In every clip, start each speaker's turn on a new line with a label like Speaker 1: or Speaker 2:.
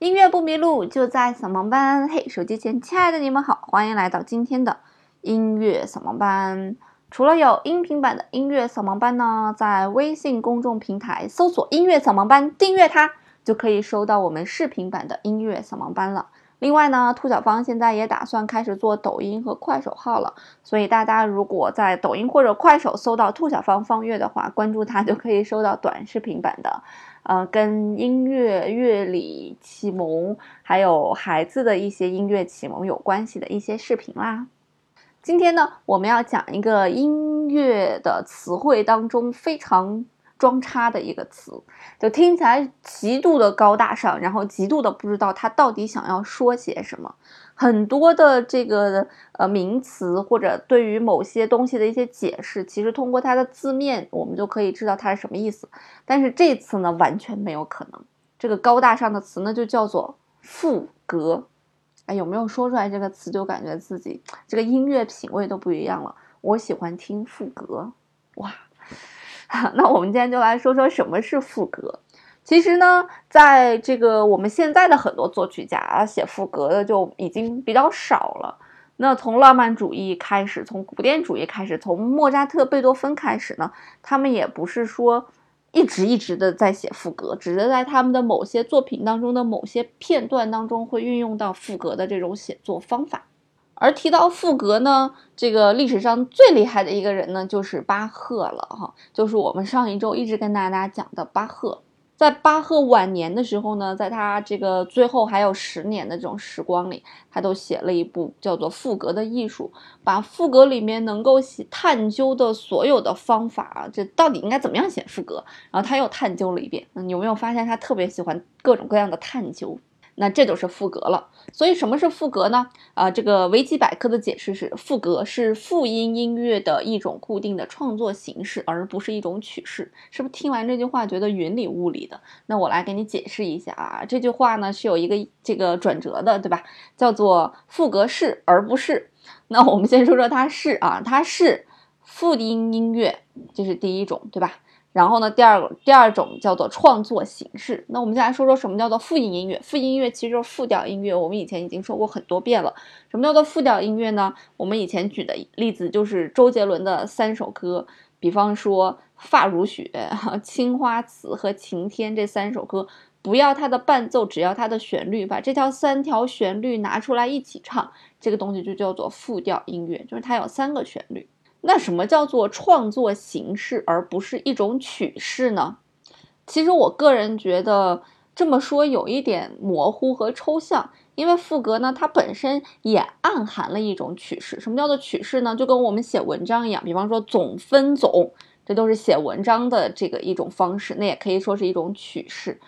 Speaker 1: 音乐不迷路，就在扫盲班。嘿，手机前亲爱的你们好，欢迎来到今天的音乐扫盲班。除了有音频版的音乐扫盲班呢，在微信公众平台搜索“音乐扫盲班”，订阅它就可以收到我们视频版的音乐扫盲班了。另外呢，兔小芳现在也打算开始做抖音和快手号了，所以大家如果在抖音或者快手搜到兔小芳方乐的话，关注她就可以收到短视频版的。呃，跟音乐、乐理启蒙，还有孩子的一些音乐启蒙有关系的一些视频啦。今天呢，我们要讲一个音乐的词汇当中非常装叉的一个词，就听起来极度的高大上，然后极度的不知道他到底想要说些什么。很多的这个呃名词或者对于某些东西的一些解释，其实通过它的字面，我们就可以知道它是什么意思。但是这次呢，完全没有可能。这个高大上的词呢，就叫做赋格。哎，有没有说出来这个词，就感觉自己这个音乐品味都不一样了。我喜欢听赋格，哇！那我们今天就来说说什么是赋格。其实呢，在这个我们现在的很多作曲家写赋格的就已经比较少了。那从浪漫主义开始，从古典主义开始，从莫扎特、贝多芬开始呢，他们也不是说一直一直的在写赋格，只是在他们的某些作品当中的某些片段当中会运用到赋格的这种写作方法。而提到赋格呢，这个历史上最厉害的一个人呢，就是巴赫了哈，就是我们上一周一直跟大家讲的巴赫。在巴赫晚年的时候呢，在他这个最后还有十年的这种时光里，他都写了一部叫做《赋格的艺术》，把赋格里面能够探究的所有的方法，这到底应该怎么样写赋格，然后他又探究了一遍。你有没有发现他特别喜欢各种各样的探究？那这就是赋格了。所以什么是赋格呢？啊，这个维基百科的解释是：赋格是复音音乐的一种固定的创作形式，而不是一种曲式。是不是听完这句话觉得云里雾里的？那我来给你解释一下啊，这句话呢是有一个这个转折的，对吧？叫做赋格是而不是。那我们先说说它是啊，它是复音音乐，这是第一种，对吧？然后呢，第二个第二种叫做创作形式。那我们先来说说什么叫做复音音乐。复音音乐其实就是复调音乐，我们以前已经说过很多遍了。什么叫做复调音乐呢？我们以前举的例子就是周杰伦的三首歌，比方说《发如雪》《青花瓷》和《晴天》这三首歌，不要它的伴奏，只要它的旋律，把这条三条旋律拿出来一起唱，这个东西就叫做复调音乐，就是它有三个旋律。那什么叫做创作形式，而不是一种曲式呢？其实我个人觉得这么说有一点模糊和抽象，因为赋格呢，它本身也暗含了一种曲式。什么叫做曲式呢？就跟我们写文章一样，比方说总分总，这都是写文章的这个一种方式，那也可以说是一种曲式。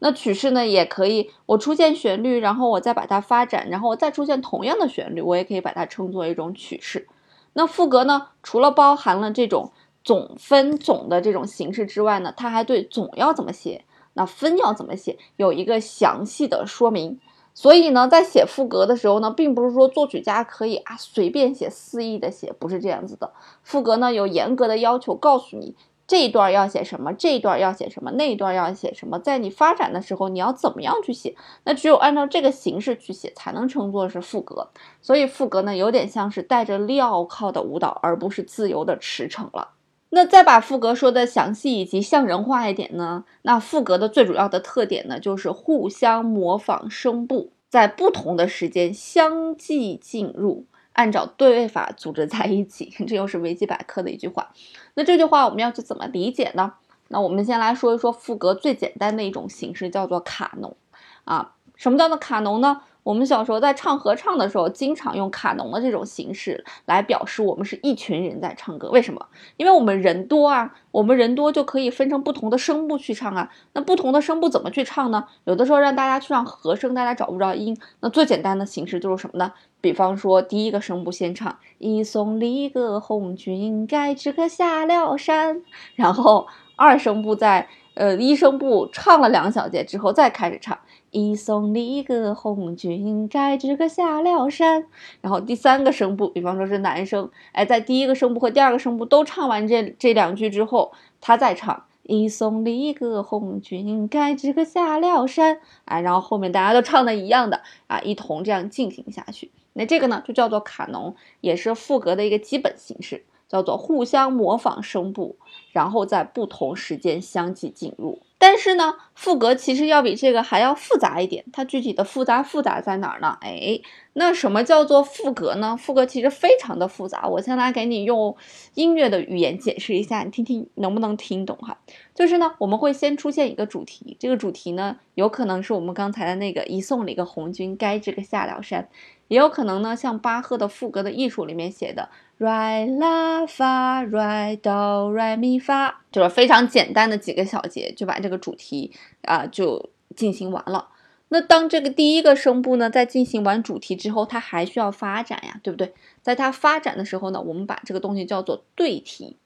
Speaker 1: 那曲式呢，也可以我出现旋律，然后我再把它发展，然后我再出现同样的旋律，我也可以把它称作一种曲式。那赋格呢？除了包含了这种总分总的这种形式之外呢，它还对总要怎么写，那分要怎么写，有一个详细的说明。所以呢，在写赋格的时候呢，并不是说作曲家可以啊随便写、肆意的写，不是这样子的。赋格呢有严格的要求，告诉你。这一段要写什么？这一段要写什么？那一段要写什么？在你发展的时候，你要怎么样去写？那只有按照这个形式去写，才能称作是赋格。所以赋格呢，有点像是带着镣铐的舞蹈，而不是自由的驰骋了。那再把赋格说的详细以及像人化一点呢？那赋格的最主要的特点呢，就是互相模仿声部，在不同的时间相继进入。按照对位法组织在一起，这又是维基百科的一句话。那这句话我们要去怎么理解呢？那我们先来说一说赋格最简单的一种形式，叫做卡农。啊，什么叫做卡农呢？我们小时候在唱合唱的时候，经常用卡农的这种形式来表示我们是一群人在唱歌。为什么？因为我们人多啊，我们人多就可以分成不同的声部去唱啊。那不同的声部怎么去唱呢？有的时候让大家去唱和声，大家找不着音。那最简单的形式就是什么呢？比方说第一个声部先唱一送离歌红军盖支个下了山，然后二声部在呃一声部唱了两小节之后再开始唱。一送离歌红军盖支歌下了山，然后第三个声部，比方说是男生，哎，在第一个声部和第二个声部都唱完这这两句之后，他再唱一送离个红军，该知可下了山。哎，然后后面大家都唱的一样的啊，一同这样进行下去。那这个呢，就叫做卡农，也是赋格的一个基本形式，叫做互相模仿声部，然后在不同时间相继进入。但是呢，赋格其实要比这个还要复杂一点。它具体的复杂复杂在哪儿呢？哎，那什么叫做赋格呢？赋格其实非常的复杂。我先来给你用音乐的语言解释一下，你听听能不能听懂哈？就是呢，我们会先出现一个主题，这个主题呢，有可能是我们刚才的那个一送了一个红军，该这个下了山，也有可能呢，像巴赫的赋格的艺术里面写的。来拉发来哆来咪发，就是非常简单的几个小节，就把这个主题啊就进行完了。那当这个第一个声部呢，在进行完主题之后，它还需要发展呀，对不对？在它发展的时候呢，我们把这个东西叫做对题。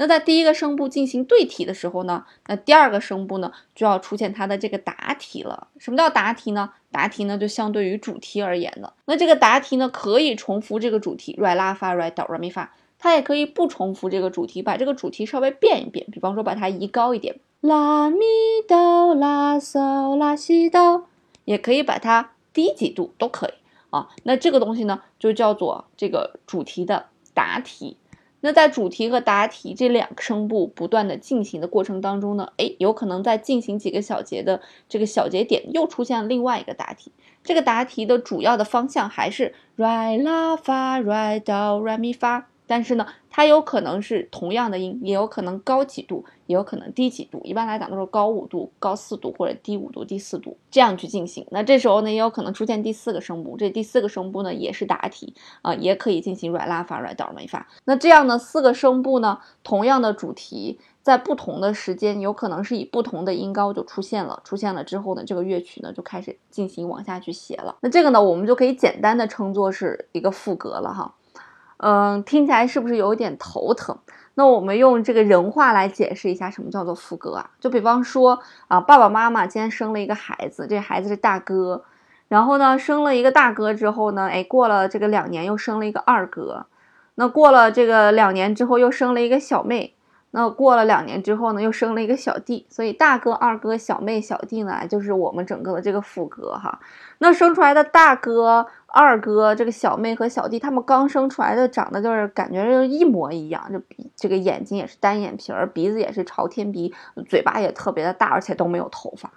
Speaker 1: 那在第一个声部进行对题的时候呢，那第二个声部呢就要出现它的这个答题了。什么叫答题呢？答题呢就相对于主题而言的。那这个答题呢可以重复这个主题，re 拉发 re 哆 re 咪发，它也可以不重复这个主题，把这个主题稍微变一变，比方说把它移高一点，拉咪哆拉嗦拉西哆，也可以把它低几度都可以啊。那这个东西呢就叫做这个主题的答题。那在主题和答题这两个声部不断的进行的过程当中呢，哎，有可能在进行几个小节的这个小节点，又出现了另外一个答题。这个答题的主要的方向还是 re 拉发 re 哆 re 咪发。但是呢，它有可能是同样的音，也有可能高几度，也有可能低几度。一般来讲都是高五度、高四度或者低五度、低四度这样去进行。那这时候呢，也有可能出现第四个声部，这第四个声部呢也是答题啊，也可以进行软拉法、软哆咪发。那这样呢，四个声部呢，同样的主题，在不同的时间，有可能是以不同的音高就出现了。出现了之后呢，这个乐曲呢就开始进行往下去写了。那这个呢，我们就可以简单的称作是一个副歌了哈。嗯，听起来是不是有点头疼？那我们用这个人话来解释一下，什么叫做副歌啊？就比方说啊，爸爸妈妈今天生了一个孩子，这孩子是大哥，然后呢，生了一个大哥之后呢，哎，过了这个两年又生了一个二哥，那过了这个两年之后又生了一个小妹。那过了两年之后呢，又生了一个小弟，所以大哥、二哥、小妹、小弟呢，就是我们整个的这个副歌哈。那生出来的大哥、二哥、这个小妹和小弟，他们刚生出来的长得就是感觉就一模一样，就鼻这个眼睛也是单眼皮儿，鼻子也是朝天鼻，嘴巴也特别的大，而且都没有头发。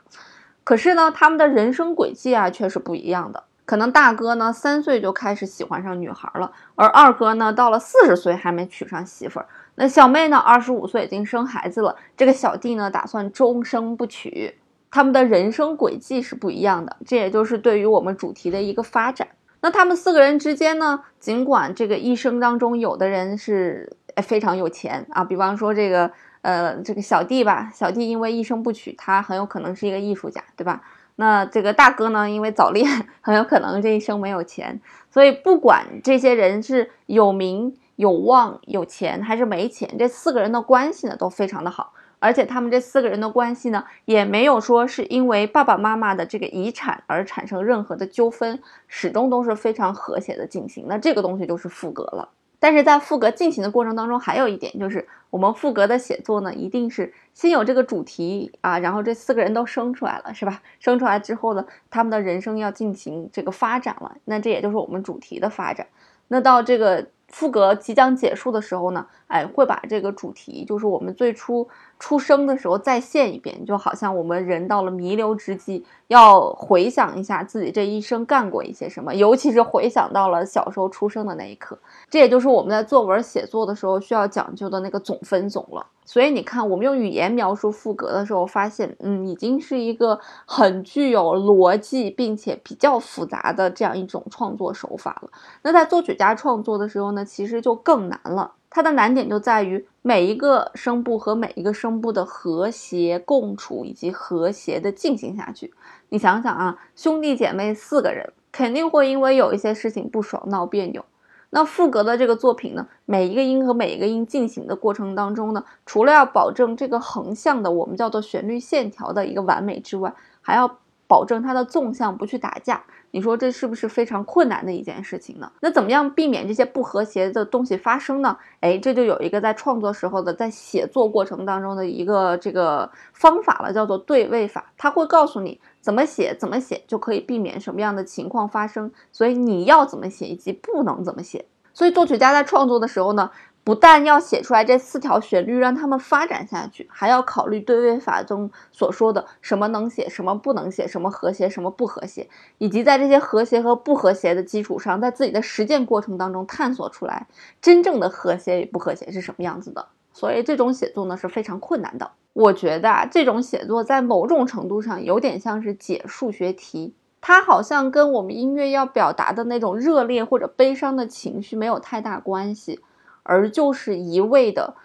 Speaker 1: 可是呢，他们的人生轨迹啊却是不一样的。可能大哥呢三岁就开始喜欢上女孩了，而二哥呢到了四十岁还没娶上媳妇儿。那小妹呢？二十五岁已经生孩子了。这个小弟呢，打算终生不娶。他们的人生轨迹是不一样的，这也就是对于我们主题的一个发展。那他们四个人之间呢，尽管这个一生当中，有的人是非常有钱啊，比方说这个呃这个小弟吧，小弟因为一生不娶，他很有可能是一个艺术家，对吧？那这个大哥呢，因为早恋，很有可能这一生没有钱。所以不管这些人是有名。有望有钱还是没钱，这四个人的关系呢都非常的好，而且他们这四个人的关系呢也没有说是因为爸爸妈妈的这个遗产而产生任何的纠纷，始终都是非常和谐的进行。那这个东西就是赋格了。但是在赋格进行的过程当中，还有一点就是我们赋格的写作呢，一定是先有这个主题啊，然后这四个人都生出来了，是吧？生出来之后呢，他们的人生要进行这个发展了，那这也就是我们主题的发展。那到这个。副歌即将结束的时候呢，哎，会把这个主题，就是我们最初出生的时候再现一遍，就好像我们人到了弥留之际，要回想一下自己这一生干过一些什么，尤其是回想到了小时候出生的那一刻，这也就是我们在作文写作的时候需要讲究的那个总分总了。所以你看，我们用语言描述赋格的时候，发现，嗯，已经是一个很具有逻辑并且比较复杂的这样一种创作手法了。那在作曲家创作的时候呢，其实就更难了。它的难点就在于每一个声部和每一个声部的和谐共处以及和谐的进行下去。你想想啊，兄弟姐妹四个人，肯定会因为有一些事情不爽闹别扭。那赋格的这个作品呢，每一个音和每一个音进行的过程当中呢，除了要保证这个横向的我们叫做旋律线条的一个完美之外，还要保证它的纵向不去打架。你说这是不是非常困难的一件事情呢？那怎么样避免这些不和谐的东西发生呢？哎，这就有一个在创作时候的，在写作过程当中的一个这个方法了，叫做对位法。它会告诉你怎么写，怎么写就可以避免什么样的情况发生。所以你要怎么写，以及不能怎么写。所以作曲家在创作的时候呢？不但要写出来这四条旋律，让他们发展下去，还要考虑对位法中所说的什么能写，什么不能写，什么和谐，什么不和谐，以及在这些和谐和不和谐的基础上，在自己的实践过程当中探索出来真正的和谐与不和谐是什么样子的。所以这种写作呢是非常困难的。我觉得啊，这种写作在某种程度上有点像是解数学题，它好像跟我们音乐要表达的那种热烈或者悲伤的情绪没有太大关系。而就是一味的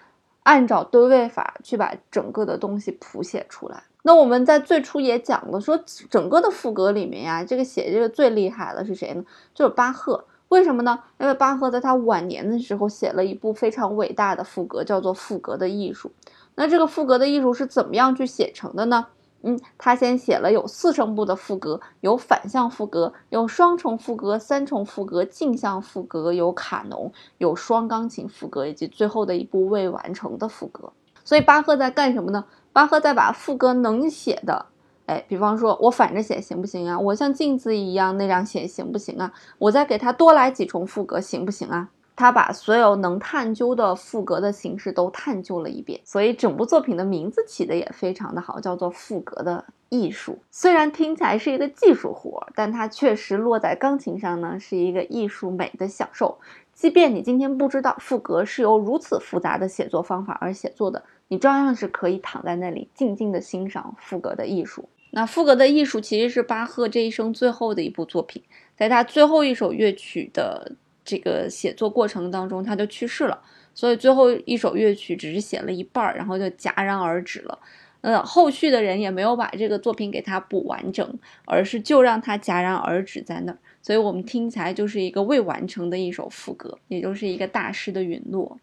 Speaker 1: 按照对位法去把整个的东西谱写出来。那我们在最初也讲了，说整个的赋格里面呀，这个写这个最厉害的是谁呢？就是巴赫。为什么呢？因为巴赫在他晚年的时候写了一部非常伟大的赋格，叫做《赋格的艺术》。那这个赋格的艺术是怎么样去写成的呢？嗯，他先写了有四声部的副歌，有反向副歌，有双重副歌、三重赋格、镜像副歌，有卡农，有双钢琴副歌，以及最后的一部未完成的副歌。所以巴赫在干什么呢？巴赫在把副歌能写的，哎，比方说我反着写行不行啊？我像镜子一样那样写行不行啊？我再给他多来几重赋格行不行啊？他把所有能探究的赋格的形式都探究了一遍，所以整部作品的名字起的也非常的好，叫做《赋格的艺术》。虽然听起来是一个技术活，但它确实落在钢琴上呢，是一个艺术美的享受。即便你今天不知道赋格是由如此复杂的写作方法而写作的，你照样是可以躺在那里静静的欣赏赋格的艺术。那《赋格的艺术》其实是巴赫这一生最后的一部作品，在他最后一首乐曲的。这个写作过程当中，他就去世了，所以最后一首乐曲只是写了一半，然后就戛然而止了。呃，后续的人也没有把这个作品给他补完整，而是就让他戛然而止在那儿。所以我们听起来就是一个未完成的一首副歌，也就是一个大师的陨落。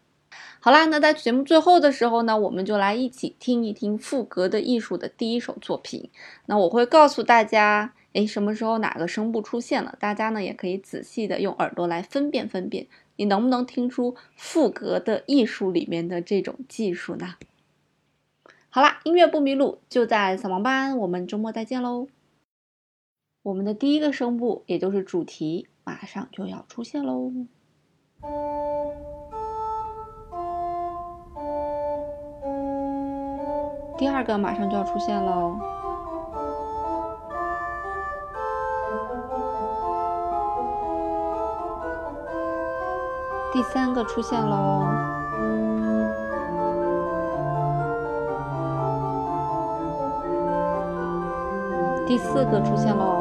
Speaker 1: 好啦，那在节目最后的时候呢，我们就来一起听一听赋格的艺术的第一首作品。那我会告诉大家。哎，什么时候哪个声部出现了？大家呢也可以仔细的用耳朵来分辨分辨，你能不能听出赋格的艺术里面的这种技术呢？好啦，音乐不迷路，就在扫盲班，我们周末再见喽！我们的第一个声部，也就是主题，马上就要出现喽。第二个马上就要出现喽。第三个出现喽，第四个出现喽，